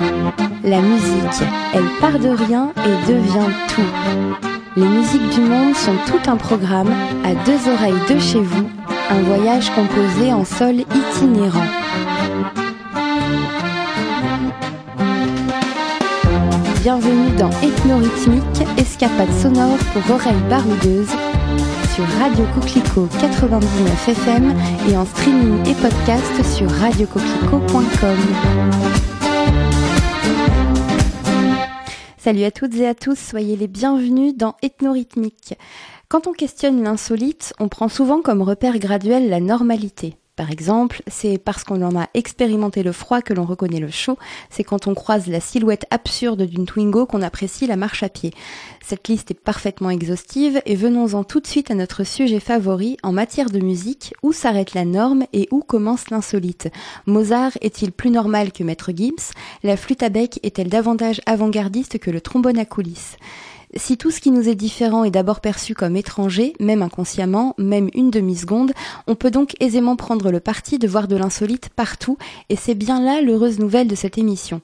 La musique, elle part de rien et devient tout. Les musiques du monde sont tout un programme, à deux oreilles de chez vous, un voyage composé en sol itinérant. Bienvenue dans Ethnorhythmique, escapade sonore pour oreilles baroudeuses, sur Radio Coquelicot 99 FM et en streaming et podcast sur radiocoquelicot.com. Salut à toutes et à tous, soyez les bienvenus dans Ethnorhythmique. Quand on questionne l'insolite, on prend souvent comme repère graduel la normalité. Par exemple, c'est parce qu'on en a expérimenté le froid que l'on reconnaît le chaud, c'est quand on croise la silhouette absurde d'une Twingo qu'on apprécie la marche à pied. Cette liste est parfaitement exhaustive et venons-en tout de suite à notre sujet favori en matière de musique, où s'arrête la norme et où commence l'insolite? Mozart est-il plus normal que Maître Gims? La flûte à bec est-elle davantage avant-gardiste que le trombone à coulisses? Si tout ce qui nous est différent est d'abord perçu comme étranger, même inconsciemment, même une demi-seconde, on peut donc aisément prendre le parti de voir de l'insolite partout, et c'est bien là l'heureuse nouvelle de cette émission.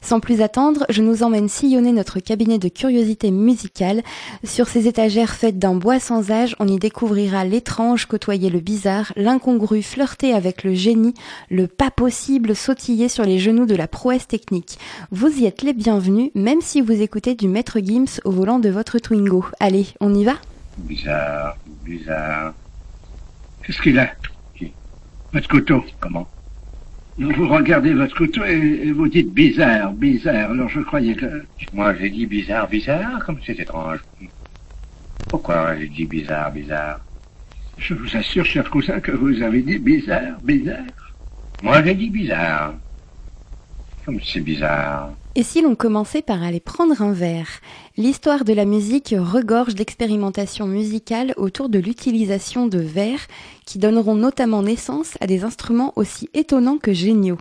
Sans plus attendre, je nous emmène sillonner notre cabinet de curiosité musicale. Sur ces étagères faites d'un bois sans âge, on y découvrira l'étrange côtoyer le bizarre, l'incongru flirter avec le génie, le pas possible sautiller sur les genoux de la prouesse technique. Vous y êtes les bienvenus, même si vous écoutez du maître Gims au volant de votre Twingo. Allez, on y va? Bizarre, bizarre. Qu'est-ce qu'il a? Votre couteau, comment? Vous regardez votre couteau et, vous dites bizarre, bizarre. Alors je croyais que... Moi j'ai dit bizarre, bizarre, comme c'est étrange. Pourquoi j'ai dit bizarre, bizarre? Je vous assure, cher cousin, que vous avez dit bizarre, bizarre. Moi j'ai dit bizarre. Comme c'est bizarre. Et si l'on commençait par aller prendre un verre? L'histoire de la musique regorge d'expérimentations musicales autour de l'utilisation de verres qui donneront notamment naissance à des instruments aussi étonnants que géniaux.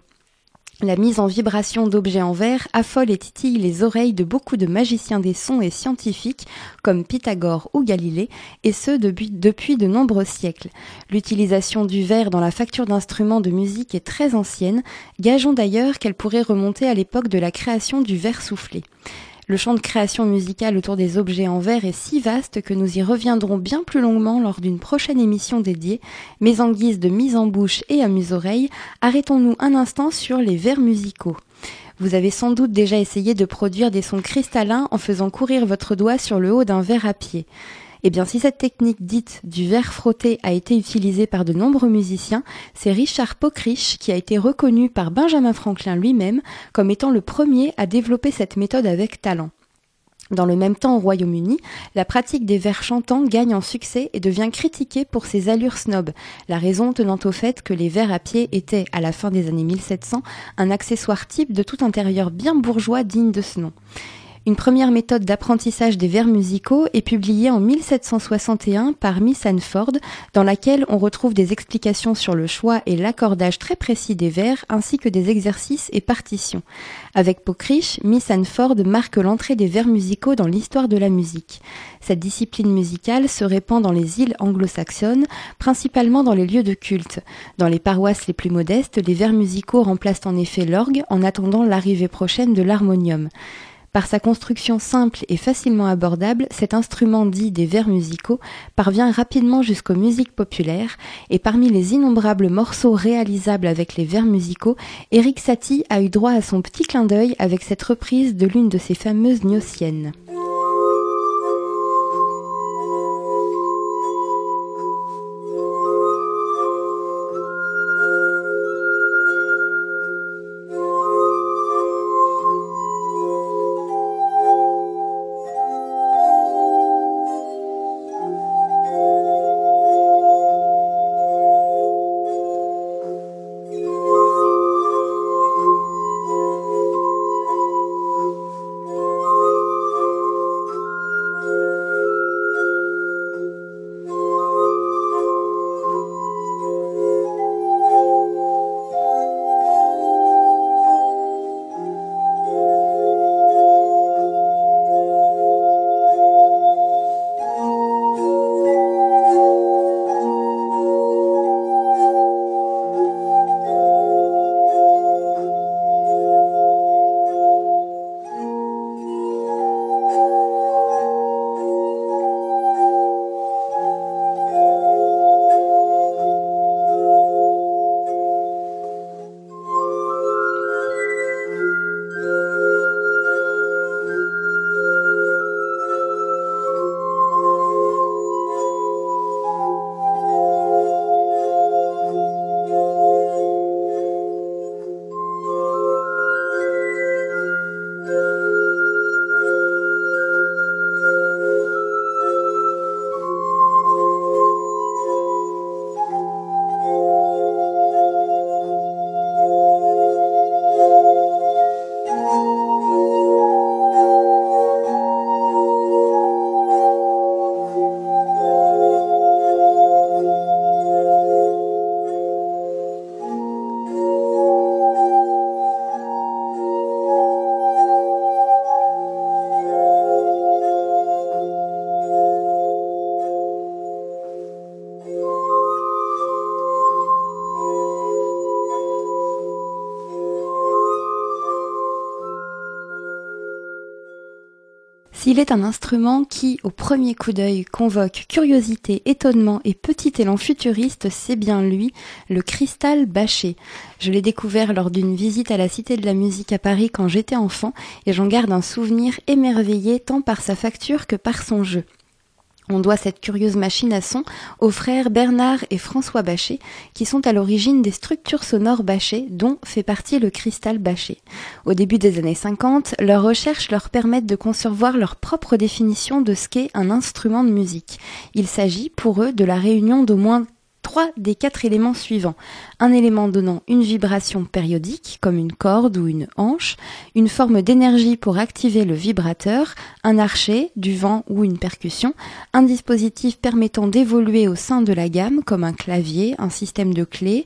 La mise en vibration d'objets en verre affole et titille les oreilles de beaucoup de magiciens des sons et scientifiques comme Pythagore ou Galilée, et ce depuis, de nombreux siècles. L'utilisation du verre dans la facture d'instruments de musique est très ancienne, gageons d'ailleurs qu'elle pourrait remonter à l'époque de la création du verre soufflé. Le champ de création musicale autour des objets en verre est si vaste que nous y reviendrons bien plus longuement lors d'une prochaine émission dédiée, mais en guise de mise en bouche et amuse-oreille, arrêtons-nous un instant sur les verres musicaux. Vous avez sans doute déjà essayé de produire des sons cristallins en faisant courir votre doigt sur le haut d'un verre à pied. Eh bien, si cette technique dite du verre frotté a été utilisée par de nombreux musiciens, c'est Richard Pockrich qui a été reconnu par Benjamin Franklin lui-même comme étant le premier à développer cette méthode avec talent. Dans le même temps, au Royaume-Uni, la pratique des vers chantants gagne en succès et devient critiquée pour ses allures snob, la raison tenant au fait que les vers à pied étaient, à la fin des années 1700, un accessoire type de tout intérieur bien bourgeois digne de ce nom. Une première méthode d'apprentissage des vers musicaux est publiée en 1761 par Miss Sanford, dans laquelle on retrouve des explications sur le choix et l'accordage très précis des vers, ainsi que des exercices et partitions. Avec Pocrich, Miss Sanford marque l'entrée des vers musicaux dans l'histoire de la musique. Cette discipline musicale se répand dans les îles anglo-saxonnes, principalement dans les lieux de culte. Dans les paroisses les plus modestes, les vers musicaux remplacent en effet l'orgue en attendant l'arrivée prochaine de l'harmonium. Par sa construction simple et facilement abordable, cet instrument dit des vers musicaux parvient rapidement jusqu'aux musiques populaires et parmi les innombrables morceaux réalisables avec les vers musicaux, Eric Satie a eu droit à son petit clin d'œil avec cette reprise de l'une de ses fameuses gnossiennes. S'il est un instrument qui, au premier coup d'œil, convoque curiosité, étonnement et petit élan futuriste, c'est bien lui, le cristal bâché. Je l'ai découvert lors d'une visite à la Cité de la Musique à Paris quand j'étais enfant et j'en garde un souvenir émerveillé tant par sa facture que par son jeu. On doit cette curieuse machine à son aux frères Bernard et François Bachet, qui sont à l'origine des structures sonores Bachet, dont fait partie le cristal Bachet. Au début des années 50, leurs recherches leur permettent de concevoir leur propre définition de ce qu'est un instrument de musique. Il s'agit pour eux de la réunion d'au moins trois des quatre éléments suivants. Un élément donnant une vibration périodique, comme une corde ou une hanche, une forme d'énergie pour activer le vibrateur, un archet, du vent ou une percussion, un dispositif permettant d'évoluer au sein de la gamme, comme un clavier, un système de clés,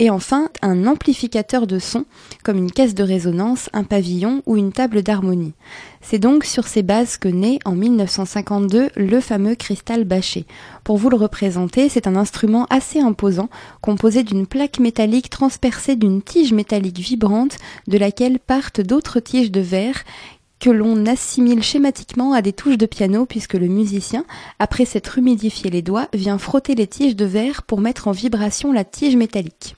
et enfin, un amplificateur de son, comme une caisse de résonance, un pavillon ou une table d'harmonie. C'est donc sur ces bases que naît en 1952 le fameux cristal bâché. Pour vous le représenter, c'est un instrument assez imposant, composé d'une plaque métallique transpercée d'une tige métallique vibrante, de laquelle partent d'autres tiges de verre que l'on assimile schématiquement à des touches de piano puisque le musicien, après s'être humidifié les doigts, vient frotter les tiges de verre pour mettre en vibration la tige métallique.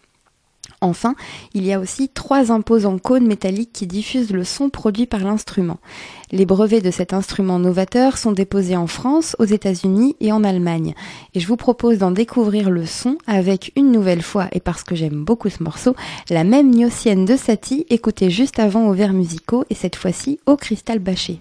Enfin, il y a aussi trois imposants cônes métalliques qui diffusent le son produit par l'instrument. Les brevets de cet instrument novateur sont déposés en France, aux États-Unis et en Allemagne. Et je vous propose d'en découvrir le son avec une nouvelle fois, et parce que j'aime beaucoup ce morceau, la même gnossienne de Satie écoutée juste avant au verre musicaux et cette fois-ci au cristal bâché.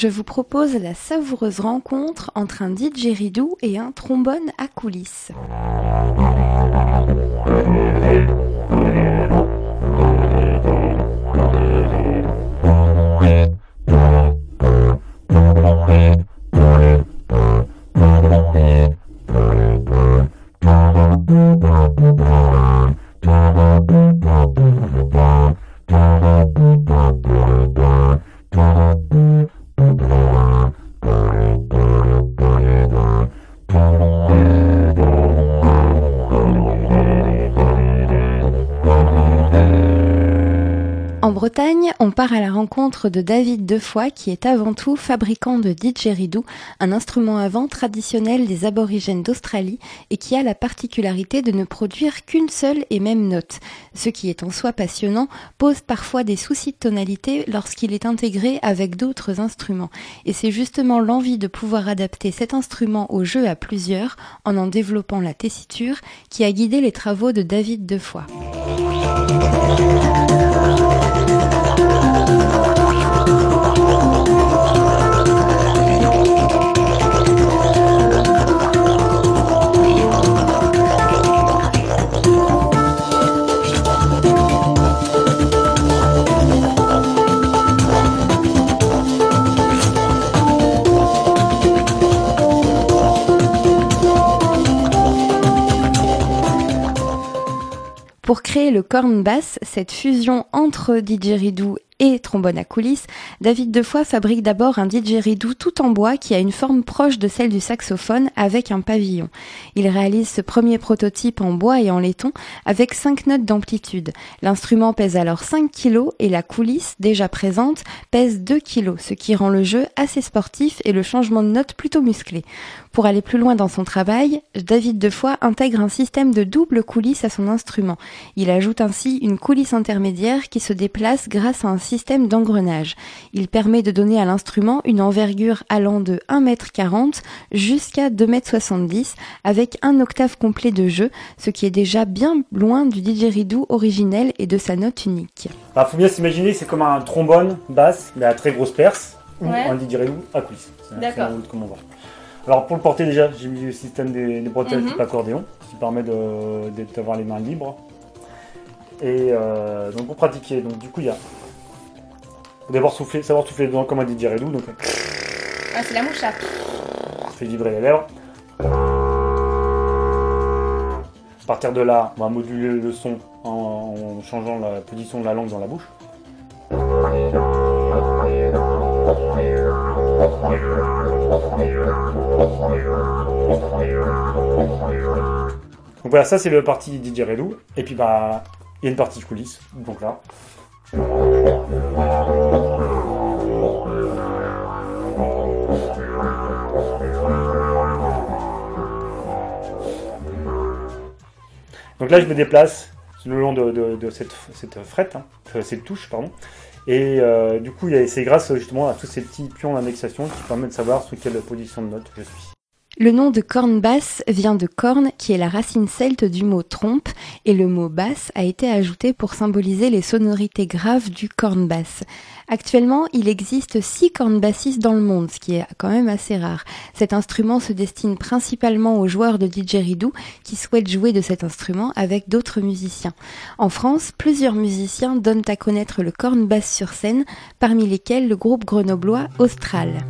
Je vous propose la savoureuse rencontre entre un didgeridoo et un trombone à coulisses. Bretagne, on part à la rencontre de David Defoy, qui est avant tout fabricant de didgeridoo, un instrument à vent traditionnel des aborigènes d'Australie et qui a la particularité de ne produire qu'une seule et même note. Ce qui est en soi passionnant pose parfois des soucis de tonalité lorsqu'il est intégré avec d'autres instruments. Et c'est justement l'envie de pouvoir adapter cet instrument au jeu à plusieurs, en en développant la tessiture, qui a guidé les travaux de David Defoy. Pour créer le corn bass, cette fusion entre didgeridoo et trombone à coulisses, David Defoy fabrique d'abord un didgeridoo tout en bois qui a une forme proche de celle du saxophone avec un pavillon. Il réalise ce premier prototype en bois et en laiton avec 5 notes d'amplitude. L'instrument pèse alors 5 kg et la coulisse, déjà présente, pèse 2 kg, ce qui rend le jeu assez sportif et le changement de note plutôt musclé. Pour aller plus loin dans son travail, David Defoy intègre un système de double coulisse à son instrument. Il ajoute ainsi une coulisse intermédiaire qui se déplace grâce à un système d'engrenage. Il permet de donner à l'instrument une envergure allant de 1m40 jusqu'à 2m70 avec un octave complet de jeu, ce qui est déjà bien loin du didgeridoo originel et de sa note unique. Il bah, faut bien s'imaginer c'est comme un trombone basse mais à très grosse perce ou un didgeridoo à coulisses. D'accord. Alors pour le porter déjà, j'ai mis le système des, bretelles type accordéon, qui permet d'avoir les mains libres. Et euh, donc pour pratiquer, donc du coup il y a. Faut d'abord souffler, savoir souffler dedans comme un didgeridoo. Donc. Ah c'est la mouche Ça fait vibrer les lèvres. À partir de là, on va moduler le son en changeant la position de la langue dans la bouche. Donc voilà, ça c'est le parti didgeridoo. Et puis bah, il y a une partie coulisses. Donc là. Donc là, je me déplace le long de, cette, cette frette, hein, cette touche, pardon. Et euh, du coup, c'est grâce justement à tous ces petits pions d'indexation qui permettent de savoir sous quelle position de note je suis. Le nom de corne basse vient de corne, qui est la racine celte du mot trompe, et le mot basse a été ajouté pour symboliser les sonorités graves du corne basse. Actuellement, il existe six cornes bassistes dans le monde, ce qui est quand même assez rare. Cet instrument se destine principalement aux joueurs de didgeridoo qui souhaitent jouer de cet instrument avec d'autres musiciens. En France, plusieurs musiciens donnent à connaître le corne basse sur scène, parmi lesquels le groupe grenoblois Austral.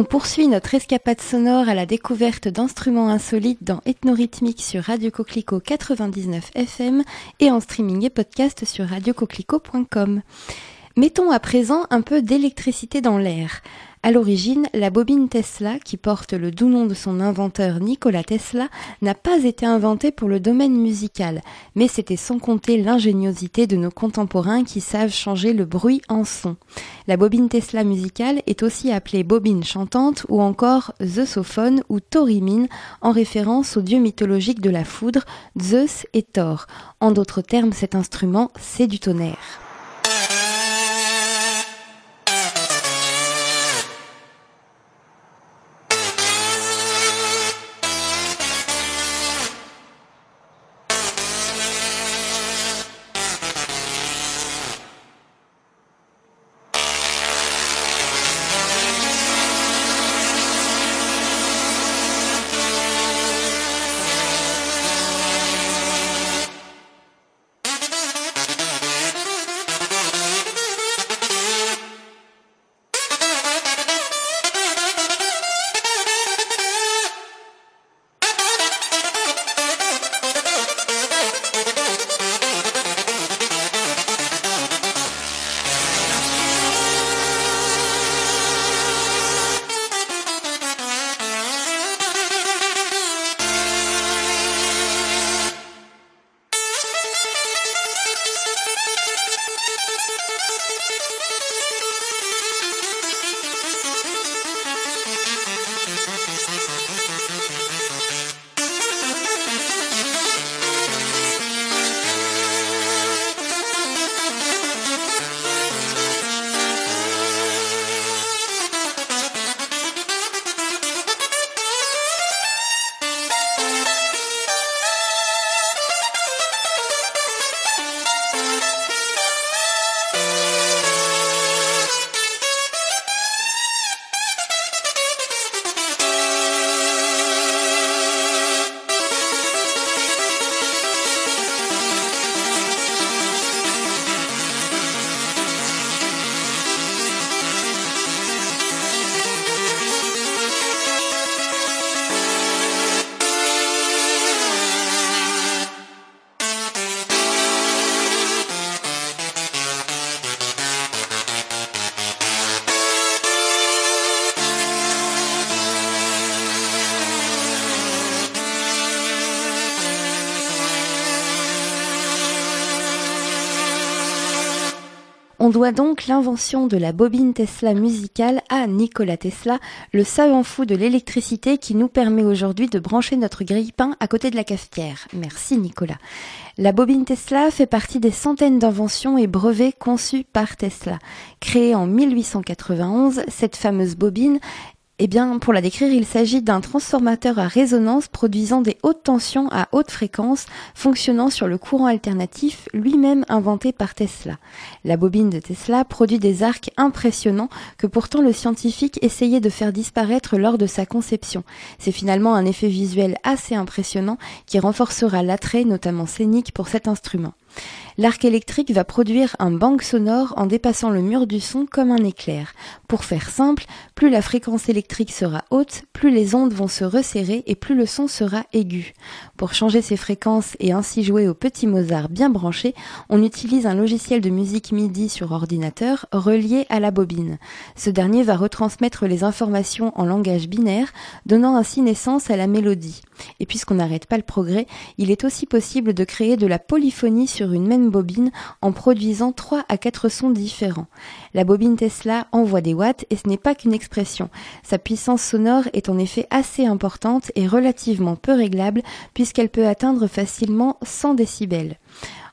On poursuit notre escapade sonore à la découverte d'instruments insolites dans Ethnorhythmique sur Radio Coquelicot 99 FM et en streaming et podcast sur radiocoquelicot.com. Mettons à présent un peu d'électricité dans l'air. À l'origine, la bobine Tesla, qui porte le doux nom de son inventeur Nikola Tesla, n'a pas été inventée pour le domaine musical, mais c'était sans compter l'ingéniosité de nos contemporains qui savent changer le bruit en son. La bobine Tesla musicale est aussi appelée bobine chantante ou encore zeusophone ou thorimine en référence au dieu mythologique de la foudre, Zeus et Thor. En d'autres termes, cet instrument, c'est du tonnerre. On doit donc l'invention de la bobine Tesla musicale à Nikola Tesla, le savant fou de l'électricité qui nous permet aujourd'hui de brancher notre grille-pain à côté de la cafetière. Merci Nicolas. La bobine Tesla fait partie des centaines d'inventions et brevets conçus par Tesla. Créée en 1891, cette fameuse bobine eh bien, pour la décrire, il s'agit d'un transformateur à résonance produisant des hautes tensions à haute fréquence, fonctionnant sur le courant alternatif, lui-même inventé par Tesla. La bobine de Tesla produit des arcs impressionnants que pourtant le scientifique essayait de faire disparaître lors de sa conception. C'est finalement un effet visuel assez impressionnant qui renforcera l'attrait, notamment scénique, pour cet instrument. L'arc électrique va produire un bang sonore en dépassant le mur du son comme un éclair. Pour faire simple, plus la fréquence électrique sera haute, plus les ondes vont se resserrer et plus le son sera aigu. Pour changer ces fréquences et ainsi jouer au petit Mozart bien branché, on utilise un logiciel de musique MIDI sur ordinateur relié à la bobine. Ce dernier va retransmettre les informations en langage binaire, donnant ainsi naissance à la mélodie. Et puisqu'on n'arrête pas le progrès, il est aussi possible de créer de la polyphonie sur une même bobine en produisant 3 à 4 sons différents. La bobine Tesla envoie des watts et ce n'est pas qu'une expression. Sa puissance sonore est en effet assez importante et relativement peu réglable puisqu'elle peut atteindre facilement 100 décibels.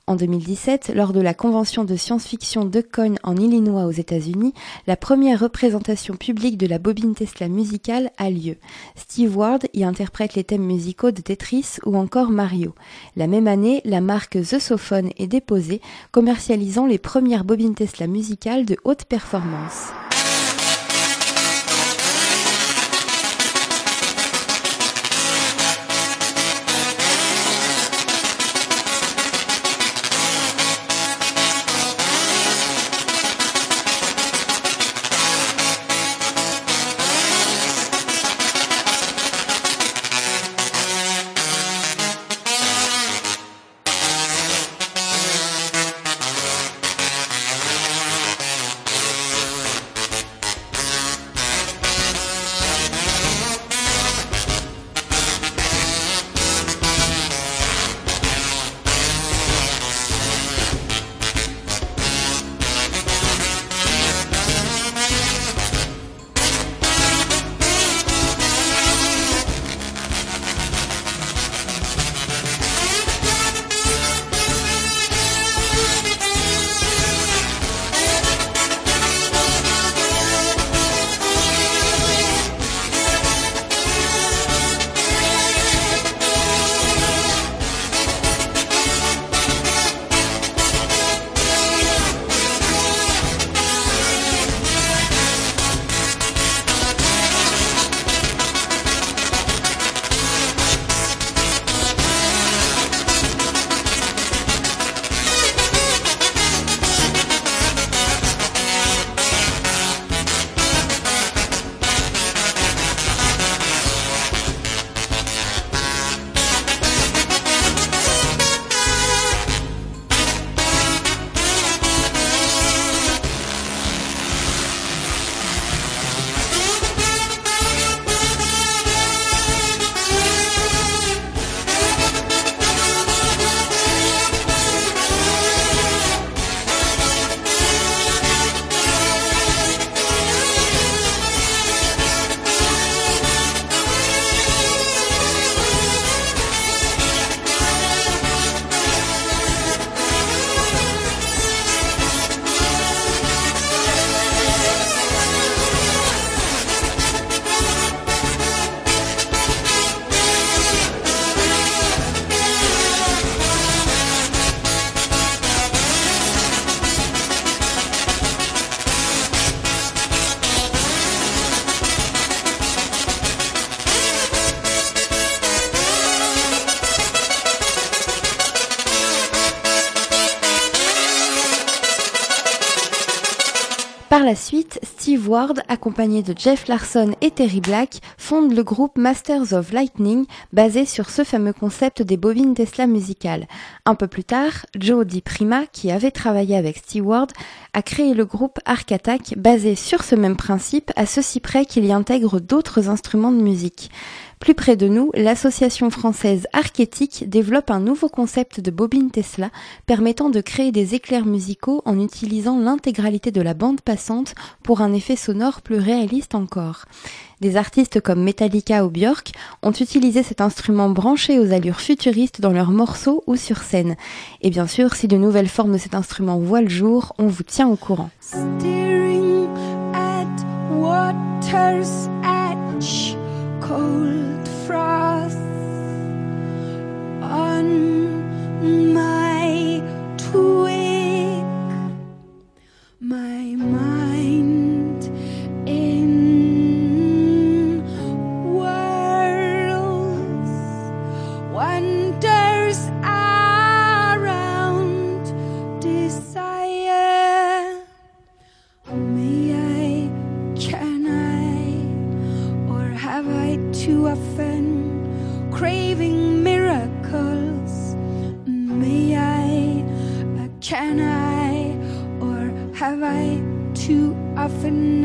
En 2017, lors de la convention de science-fiction de Coin en Illinois aux États-Unis, la première représentation publique de la bobine Tesla musicale a lieu. Steve Ward y interprète les thèmes musicaux de Tetris ou encore Mario. La même année, la marque The Sophone est déposée, commercialisant les premières bobines Tesla musicales de haute performance. Steve Ward, accompagné de Jeff Larson et Terry Black, fonde le groupe Masters of Lightning, basé sur ce fameux concept des bobines Tesla musicales. Un peu plus tard, Joe Di Prima, qui avait travaillé avec Steve Ward, a créé le groupe Arc Attack, basé sur ce même principe, à ceci près qu'il y intègre d'autres instruments de musique. Plus près de nous, l'association française Archétique développe un nouveau concept de bobine Tesla permettant de créer des éclairs musicaux en utilisant l'intégralité de la bande passante pour un effet sonore plus réaliste encore. Des artistes comme Metallica ou Björk ont utilisé cet instrument branché aux allures futuristes dans leurs morceaux ou sur scène. Et bien sûr, si de nouvelles formes de cet instrument voient le jour, on vous tient au courant. Cold frost on my twig, my offen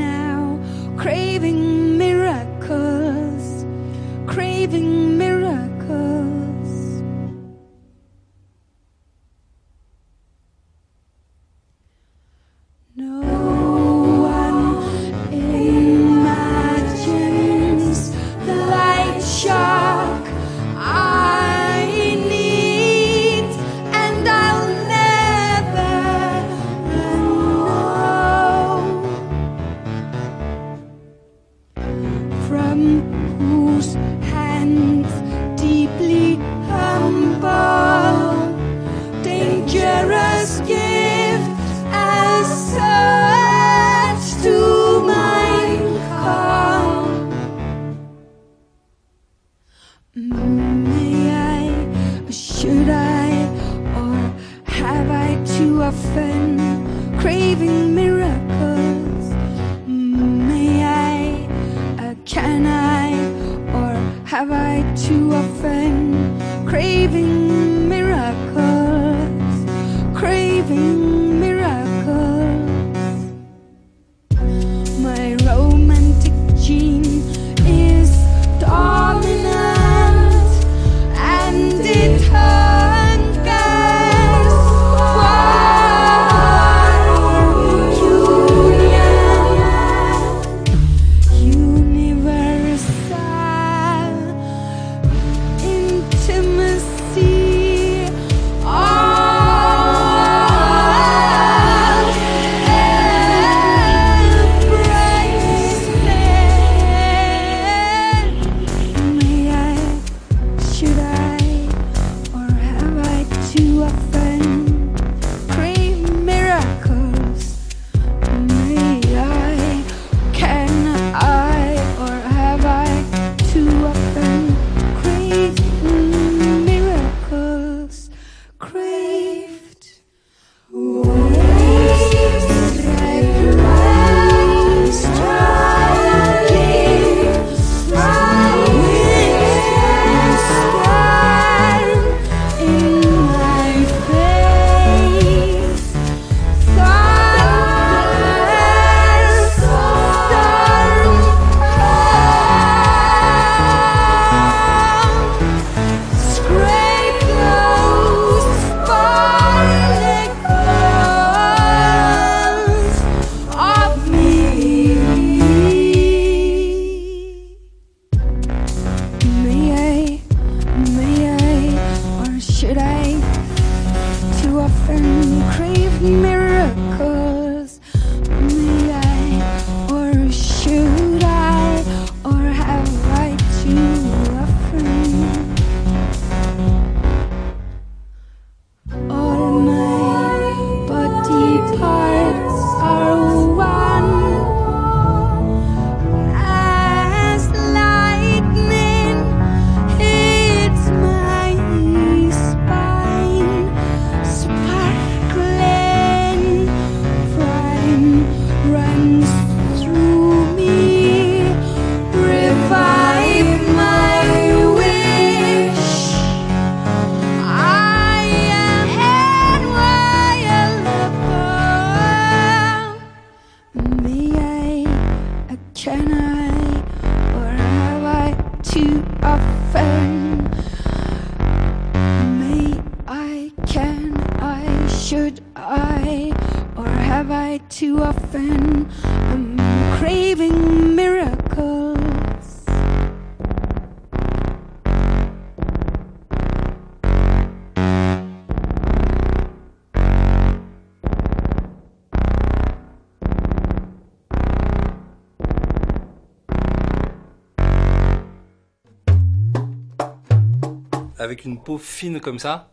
Avec une peau fine comme ça,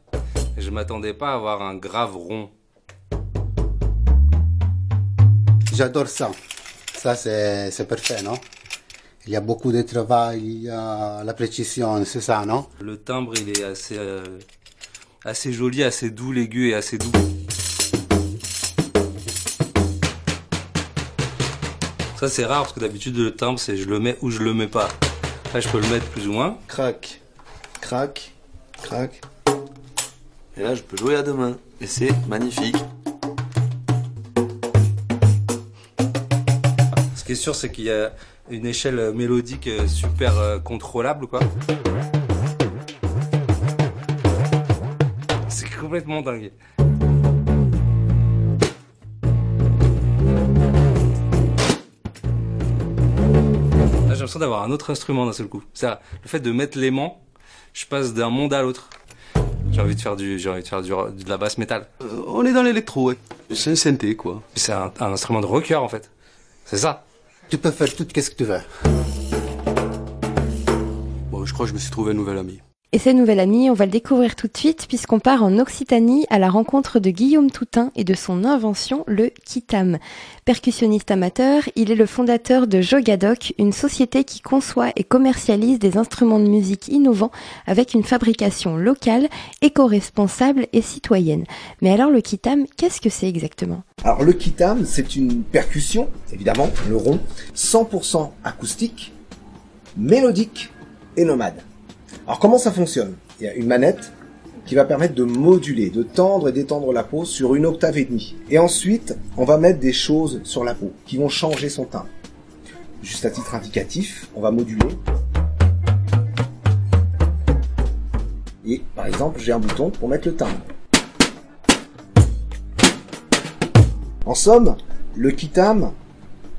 je m'attendais pas à avoir un grave rond. J'adore ça. Ça, c'est parfait, non? Il y a beaucoup de travail, il y a la précision, c'est ça, non? Le timbre, il est assez, euh, assez joli, assez doux, l'aigu et assez doux. Ça, c'est rare parce que d'habitude, le timbre, c'est je le mets ou je le mets pas. Là, je peux le mettre plus ou moins. Crac, crac, crac. Et là, je peux jouer à deux mains. Et c'est magnifique. Ce qui est sûr, c'est qu'il y a une échelle mélodique euh, super euh, contrôlable, quoi. C'est complètement dingue. Là, j'ai l'impression d'avoir un autre instrument d'un seul coup. C'est le fait de mettre l'aimant, je passe d'un monde à l'autre. J'ai envie de faire du, j'ai envie de faire du, de la basse métal. Euh, on est dans l'électro, ouais. C'est un synthé, quoi. C'est un, un instrument de rocker en fait. C'est ça. Tu peux faire tout ce que tu veux. Bon, je crois que je me suis trouvé un nouvel ami. Et ce nouvel ami, on va le découvrir tout de suite puisqu'on part en Occitanie à la rencontre de Guillaume Toutain et de son invention, le Kitam. Percussionniste amateur, il est le fondateur de Jogadoc, une société qui conçoit et commercialise des instruments de musique innovants avec une fabrication locale, éco-responsable et citoyenne. Mais alors le Kitam, qu'est-ce que c'est exactement? Alors le kitam, c'est une percussion, évidemment, le rond, 100% acoustique, mélodique et nomade. Alors comment ça fonctionne? Il y a une manette qui va permettre de moduler, de tendre et d'étendre la peau sur une octave et demie. Et ensuite, on va mettre des choses sur la peau qui vont changer son timbre. Juste à titre indicatif, on va moduler. Et par exemple, j'ai un bouton pour mettre le timbre. En somme, le kitam,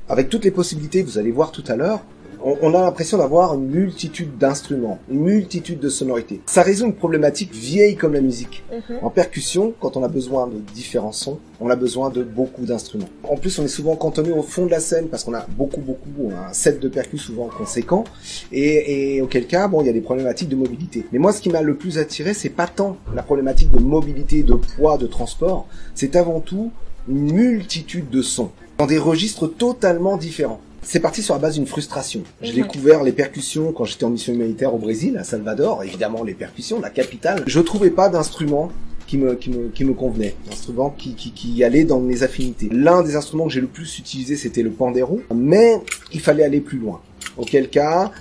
avec toutes les possibilités que vous allez voir tout à l'heure, on, on a l'impression d'avoir une multitude d'instruments, une multitude de sonorités. Ça résout une problématique vieille comme la musique. En percussion, quand on a besoin de différents sons, on a besoin de beaucoup d'instruments. En plus, on est souvent cantonné au fond de la scène parce qu'on a beaucoup, beaucoup, un set de percus souvent conséquent, et, et auquel cas, bon, il y a des problématiques de mobilité. Mais moi, ce qui m'a le plus attiré, c'est pas tant la problématique de mobilité, de poids, de transport, c'est avant tout une multitude de sons dans des registres totalement différents. C'est parti sur la base d'une frustration. J'ai découvert les percussions quand j'étais en mission humanitaire au Brésil, à Salvador, évidemment les percussions, la capitale. Je trouvais pas d'instrument qui me, qui me, qui me convenait, d'instrument qui, qui, qui allait dans mes affinités. L'un des instruments que j'ai le plus utilisé, c'était le pandero, mais il fallait aller plus loin. Auquel cas,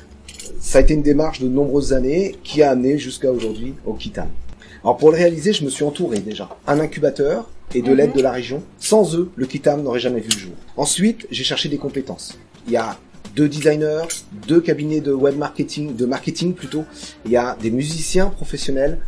ça a été une démarche de nombreuses années qui a amené jusqu'à aujourd'hui au Kitam. Alors pour le réaliser, je me suis entouré déjà. Un incubateur et de l'aide de la région. Sans eux, le Kitam n'aurait jamais vu le jour. Ensuite, j'ai cherché des compétences. Il y a deux designers, deux cabinets de web marketing, de marketing plutôt. Il y a des musiciens professionnels,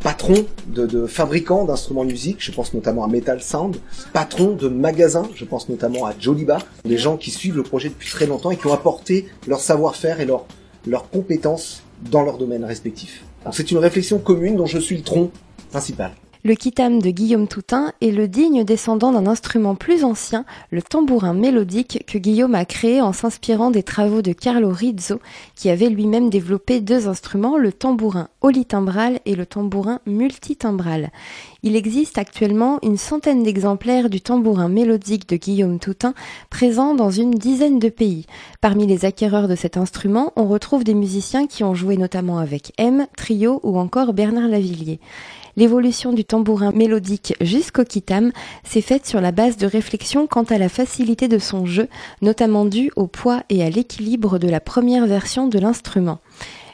patrons de, de fabricants d'instruments de musique, je pense notamment à Metal Sound, patrons de magasins, je pense notamment à Joliba, des gens qui suivent le projet depuis très longtemps et qui ont apporté leur savoir-faire et leur, leurs compétences dans leur domaine respectif. C'est une réflexion commune dont je suis le tronc principal. Le kitam de Guillaume Toutain est le digne descendant d'un instrument plus ancien, le tambourin mélodique que Guillaume a créé en s'inspirant des travaux de Carlo Rizzo, qui avait lui-même développé deux instruments, le tambourin polytimbral et le tambourin multitimbral. Il existe actuellement une centaine d'exemplaires du tambourin mélodique de Guillaume Toutain présents dans une dizaine de pays. Parmi les acquéreurs de cet instrument, on retrouve des musiciens qui ont joué notamment avec M, Trio ou encore Bernard Lavillier. L'évolution du tambourin mélodique jusqu'au kitam s'est faite sur la base de réflexions quant à la facilité de son jeu, notamment due au poids et à l'équilibre de la première version de l'instrument.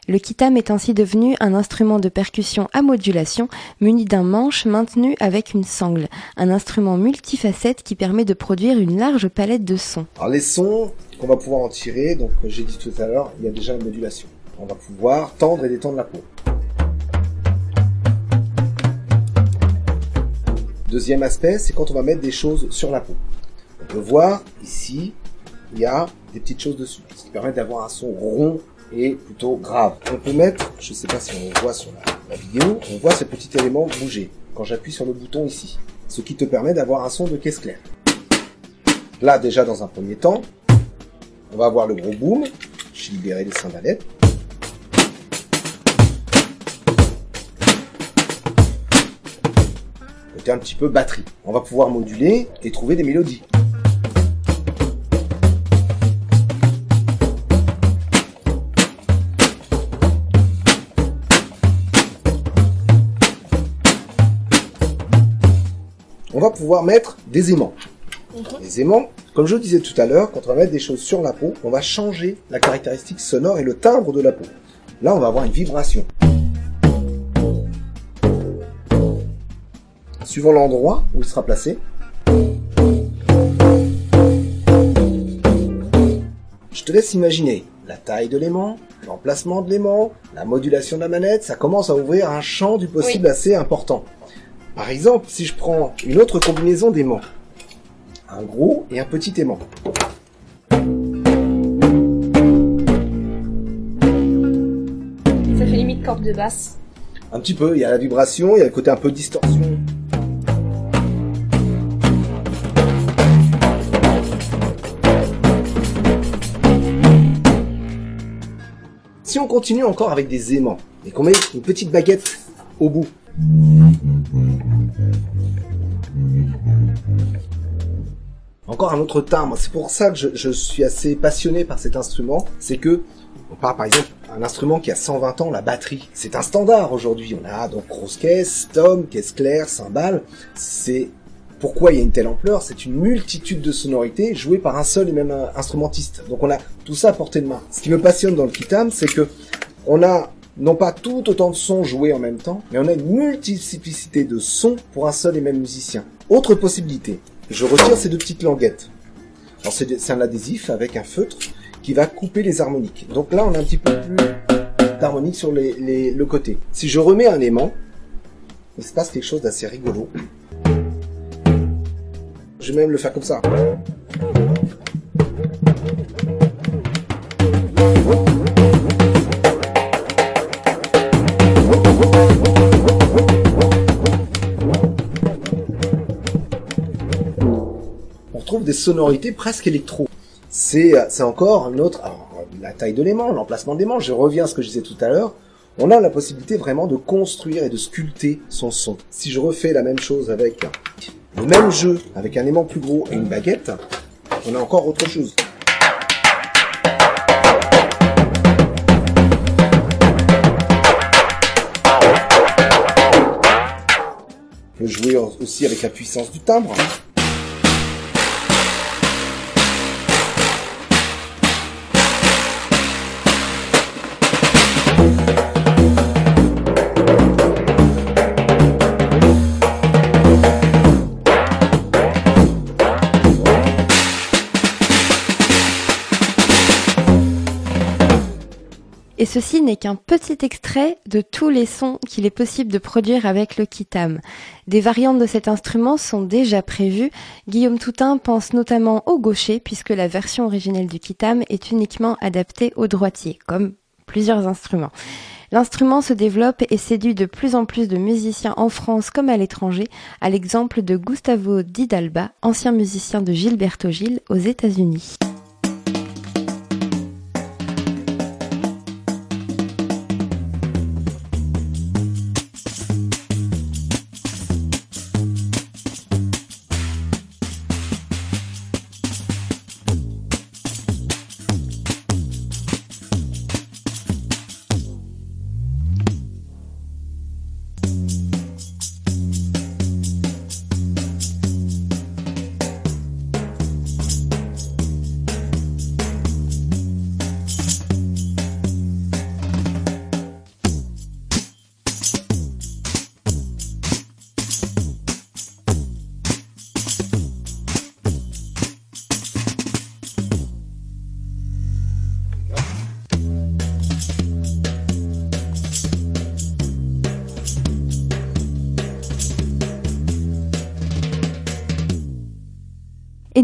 Le kitam est ainsi devenu un instrument de percussion à modulation muni d'un manche maintenu avec une sangle, un instrument multifacette qui permet de produire une large palette de sons. Alors les sons qu'on va pouvoir en tirer, donc j'ai dit tout à l'heure, il y a déjà la modulation. On va pouvoir tendre et détendre la peau. Deuxième aspect, c'est quand on va mettre des choses sur la peau. On peut voir ici, il y a des petites choses dessus, ce qui permet d'avoir un son rond et plutôt grave. On peut mettre, je ne sais pas si on voit sur la, vidéo, on voit ce petit élément bouger quand j'appuie sur le bouton ici, ce qui te permet d'avoir un son de caisse claire. Là déjà dans un premier temps, on va avoir le gros boom, j'ai libéré les cymbalettes. Côté un petit peu batterie. On va pouvoir moduler et trouver des mélodies. On va pouvoir mettre des aimants. Les aimants, comme je le disais tout à l'heure, quand on va mettre des choses sur la peau, on va changer la caractéristique sonore et le timbre de la peau. Là, on va avoir une vibration. Suivant l'endroit où il sera placé, je te laisse imaginer la taille de l'aimant, l'emplacement de l'aimant, la modulation de la manette, ça commence à ouvrir un champ du possible assez important. Par exemple, si je prends une autre combinaison d'aimants, un gros et un petit aimant. Ça fait limite corde de basse. Un petit peu, il y a la vibration, il y a le côté un peu distorsion. On continue encore avec des aimants et qu'on met une petite baguette au bout, encore un autre timbre. C'est pour ça que je, suis assez passionné par cet instrument. C'est que, par exemple un instrument qui a 120 ans, la batterie. C'est un standard aujourd'hui. On a donc grosse caisse, tom, caisse claire, cymbale. C'est pourquoi il y a une telle ampleur? C'est une multitude de sonorités jouées par un seul et même instrumentiste. Donc on a tout ça à portée de main. Ce qui me passionne dans le kitam, c'est que on a non pas tout autant de sons joués en même temps, mais on a une multiplicité de sons pour un seul et même musicien. Autre possibilité, je retire ces deux petites languettes. Alors c'est un adhésif avec un feutre qui va couper les harmoniques. Donc là on a un petit peu plus d'harmonique sur les- le côté. Si je remets un aimant, il se passe quelque chose d'assez rigolo. Je vais même le faire comme ça. on retrouve des sonorités presque électro. C'est euh, encore un autre alors, la taille de l'aimant, l'emplacement de l'aimant. Je reviens à ce que je disais tout à l'heure. On a la possibilité vraiment de construire et de sculpter son son. Si je refais la même chose avec le même jeu, avec un aimant plus gros et une baguette, on a encore autre chose. On peut jouer aussi avec la puissance du timbre. Ceci n'est qu'un petit extrait de tous les sons qu'il est possible de produire avec le kitam. Des variantes de cet instrument sont déjà prévues. Guillaume Toutain pense notamment au gaucher puisque la version originelle du kitam est uniquement adaptée au droitier, comme plusieurs instruments. L'instrument se développe et séduit de plus en plus de musiciens en France comme à l'étranger, à l'exemple de Gustavo Didalba, ancien musicien de Gilberto Gil aux États-Unis.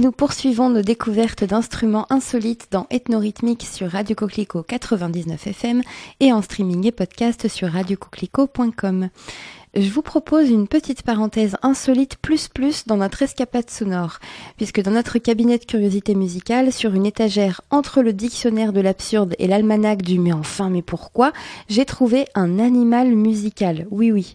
Nous poursuivons nos découvertes d'instruments insolites dans Ethnorhythmique sur Radio Coquelicot 99 FM et en streaming et podcast sur radiocoquelicot.com. Je vous propose une petite parenthèse insolite plus plus dans notre escapade sonore, puisque dans notre cabinet de curiosité musicale, sur une étagère entre le dictionnaire de l'absurde et l'almanach du mais enfin mais pourquoi, j'ai trouvé un animal musical. Oui oui.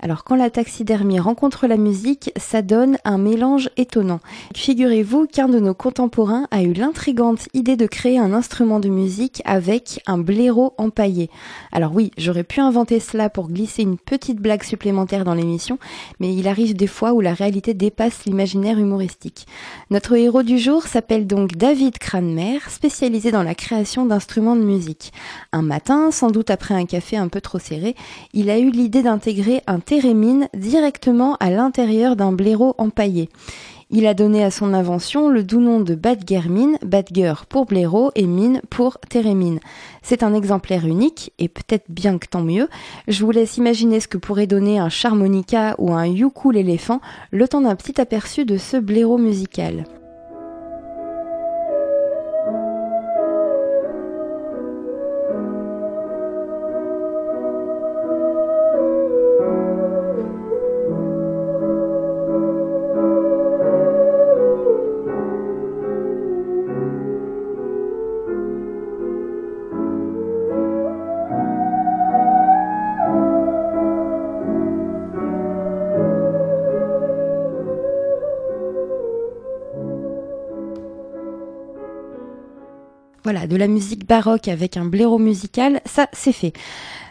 Alors quand la taxidermie rencontre la musique, ça donne un mélange étonnant. Figurez-vous qu'un de nos contemporains a eu l'intrigante idée de créer un instrument de musique avec un blaireau empaillé. Alors oui, j'aurais pu inventer cela pour glisser une petite blague supplémentaire dans l'émission, mais il arrive des fois où la réalité dépasse l'imaginaire humoristique. Notre héros du jour s'appelle donc David Cranmer, spécialisé dans la création d'instruments de musique. Un matin, sans doute après un café un peu trop serré, il a eu l'idée d'intégrer un térémine directement à l'intérieur d'un blaireau empaillé. Il a donné à son invention le doux nom de Badgermine, Badger pour blaireau et mine pour térémine. C'est un exemplaire unique, et peut-être bien que tant mieux. Je vous laisse imaginer ce que pourrait donner un charmonica ou un youkul éléphant, le temps d'un petit aperçu de ce blaireau musical. Voilà, de la musique baroque avec un blaireau musical, ça c'est fait.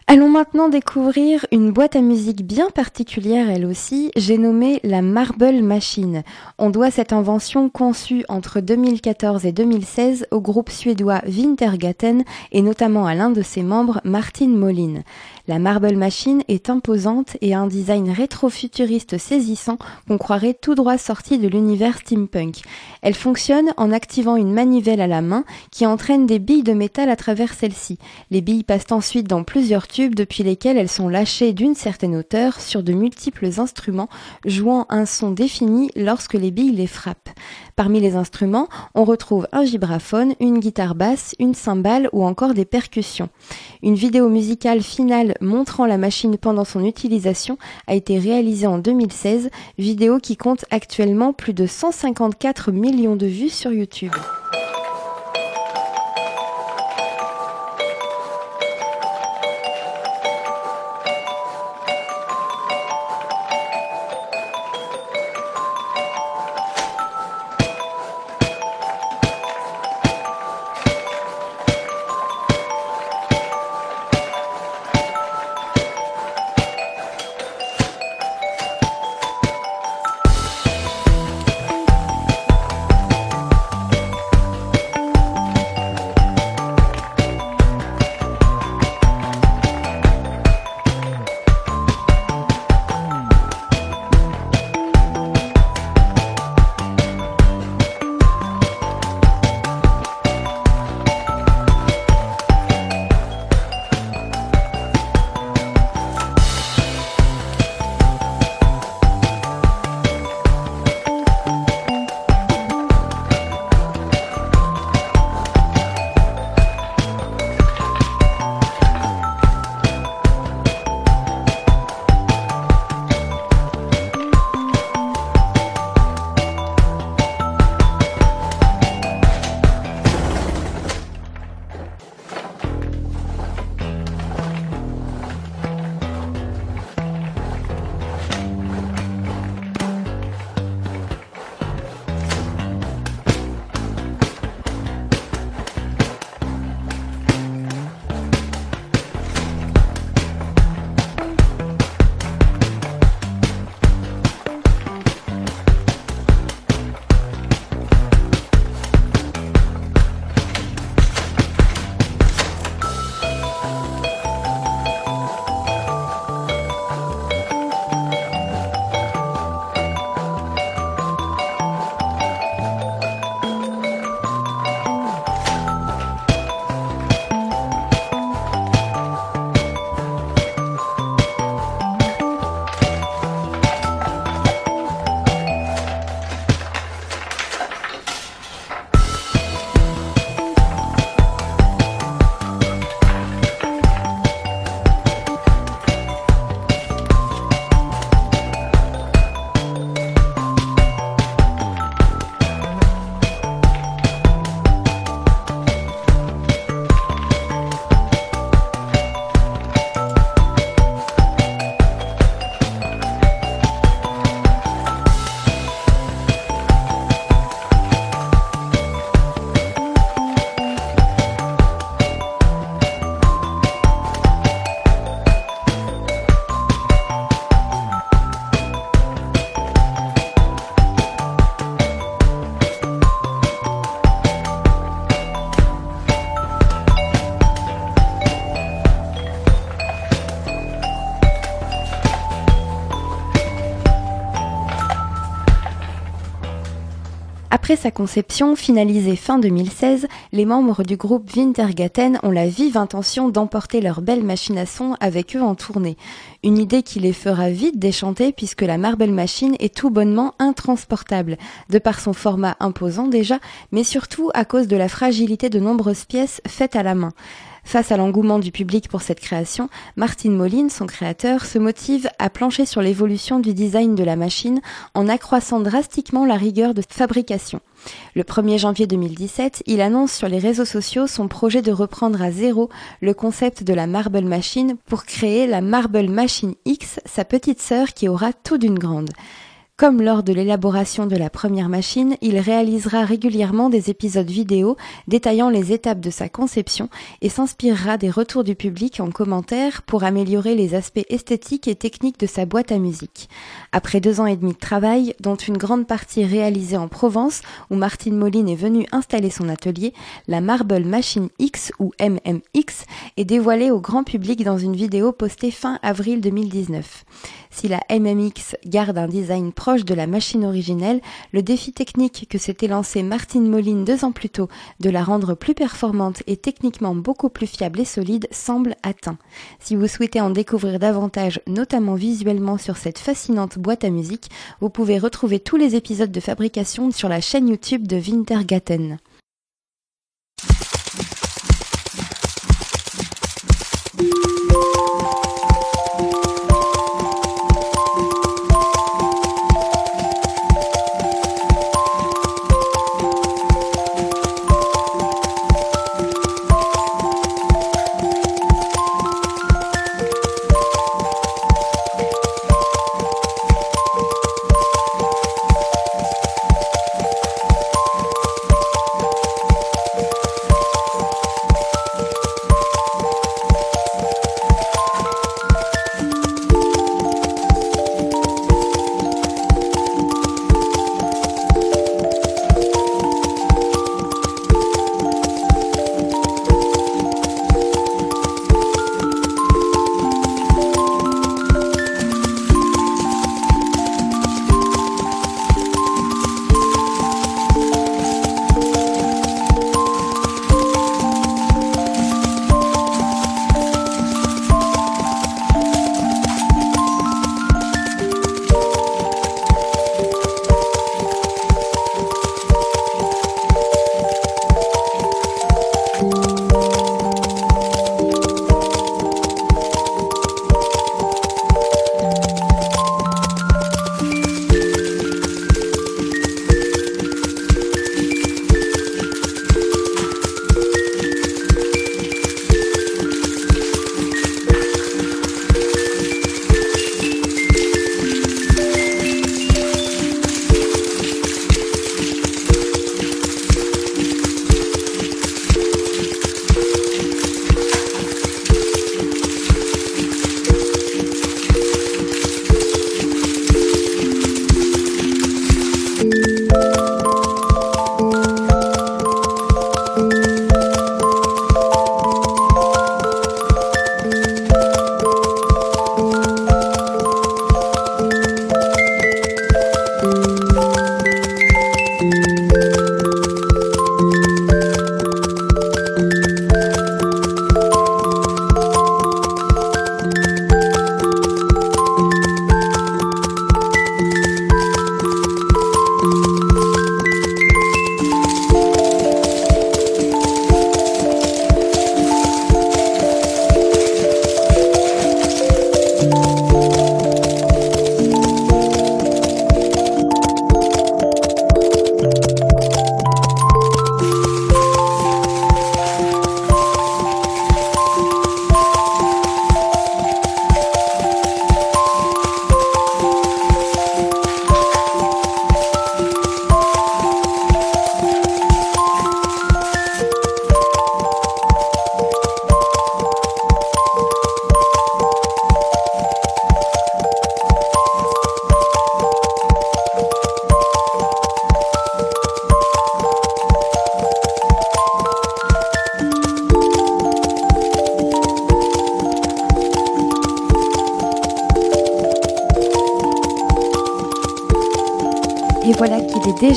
Allons maintenant découvrir une boîte à musique bien particulière elle aussi, j'ai nommé la Marble Machine. On doit cette invention conçue entre 2014 et 2016 au groupe suédois Wintergatten et notamment à l'un de ses membres, Martin Molin. La Marble Machine est imposante et a un design rétro-futuriste saisissant qu'on croirait tout droit sorti de l'univers steampunk. Elle fonctionne en activant une manivelle à la main qui entraîne des billes de métal à travers celle-ci. Les billes passent ensuite dans plusieurs tubes depuis lesquels elles sont lâchées d'une certaine hauteur sur de multiples instruments, jouant un son défini lorsque les billes les frappent. Parmi les instruments, on retrouve un vibraphone, une guitare basse, une cymbale ou encore des percussions. Une vidéo musicale finale montrant la machine pendant son utilisation a été réalisée en 2016, vidéo qui compte actuellement plus de 154 millions de vues sur YouTube. Après sa conception, finalisée fin 2016, les membres du groupe Wintergatten ont la vive intention d'emporter leur belle machine à son avec eux en tournée. Une idée qui les fera vite déchanter puisque la Marble Machine est tout bonnement intransportable, de par son format imposant déjà, mais surtout à cause de la fragilité de nombreuses pièces faites à la main. Face à l'engouement du public pour cette création, Martin Moline, son créateur, se motive à plancher sur l'évolution du design de la machine en accroissant drastiquement la rigueur de fabrication. Le 1er janvier 2017, il annonce sur les réseaux sociaux son projet de reprendre à zéro le concept de la Marble Machine pour créer la Marble Machine X, sa petite sœur qui aura tout d'une grande. Comme lors de l'élaboration de la première machine, il réalisera régulièrement des épisodes vidéo détaillant les étapes de sa conception et s'inspirera des retours du public en commentaire pour améliorer les aspects esthétiques et techniques de sa boîte à musique. Après deux ans et demi de travail, dont une grande partie réalisée en Provence, où Martine Moline est venue installer son atelier, la Marble Machine X ou MMX est dévoilée au grand public dans une vidéo postée fin avril 2019. Si la MMX garde un design proche de la machine originelle, le défi technique que s'était lancé Martine Moline deux ans plus tôt de la rendre plus performante et techniquement beaucoup plus fiable et solide semble atteint. Si vous souhaitez en découvrir davantage, notamment visuellement sur cette fascinante boîte à musique, vous pouvez retrouver tous les épisodes de fabrication sur la chaîne YouTube de Wintergatten.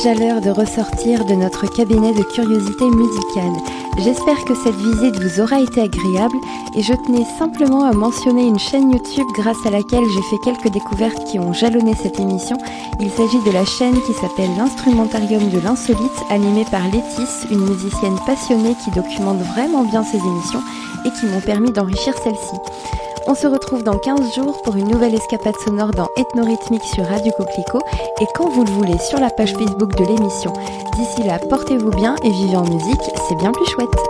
Déjà l'heure de ressortir de notre cabinet de curiosité musicale. J'espère que cette visite vous aura été agréable et je tenais simplement à mentionner une chaîne YouTube grâce à laquelle j'ai fait quelques découvertes qui ont jalonné cette émission. Il s'agit de la chaîne qui s'appelle l'Instrumentarium de l'Insolite, animée par Létis, une musicienne passionnée qui documente vraiment bien ses émissions et qui m'ont permis d'enrichir celle-ci. On se retrouve dans 15 jours pour une nouvelle escapade sonore dans Ethnorhythmique sur Radio Coquelicot et quand vous le voulez sur la page Facebook de l'émission. D'ici là, portez-vous bien et vivez en musique, c'est bien plus chouette.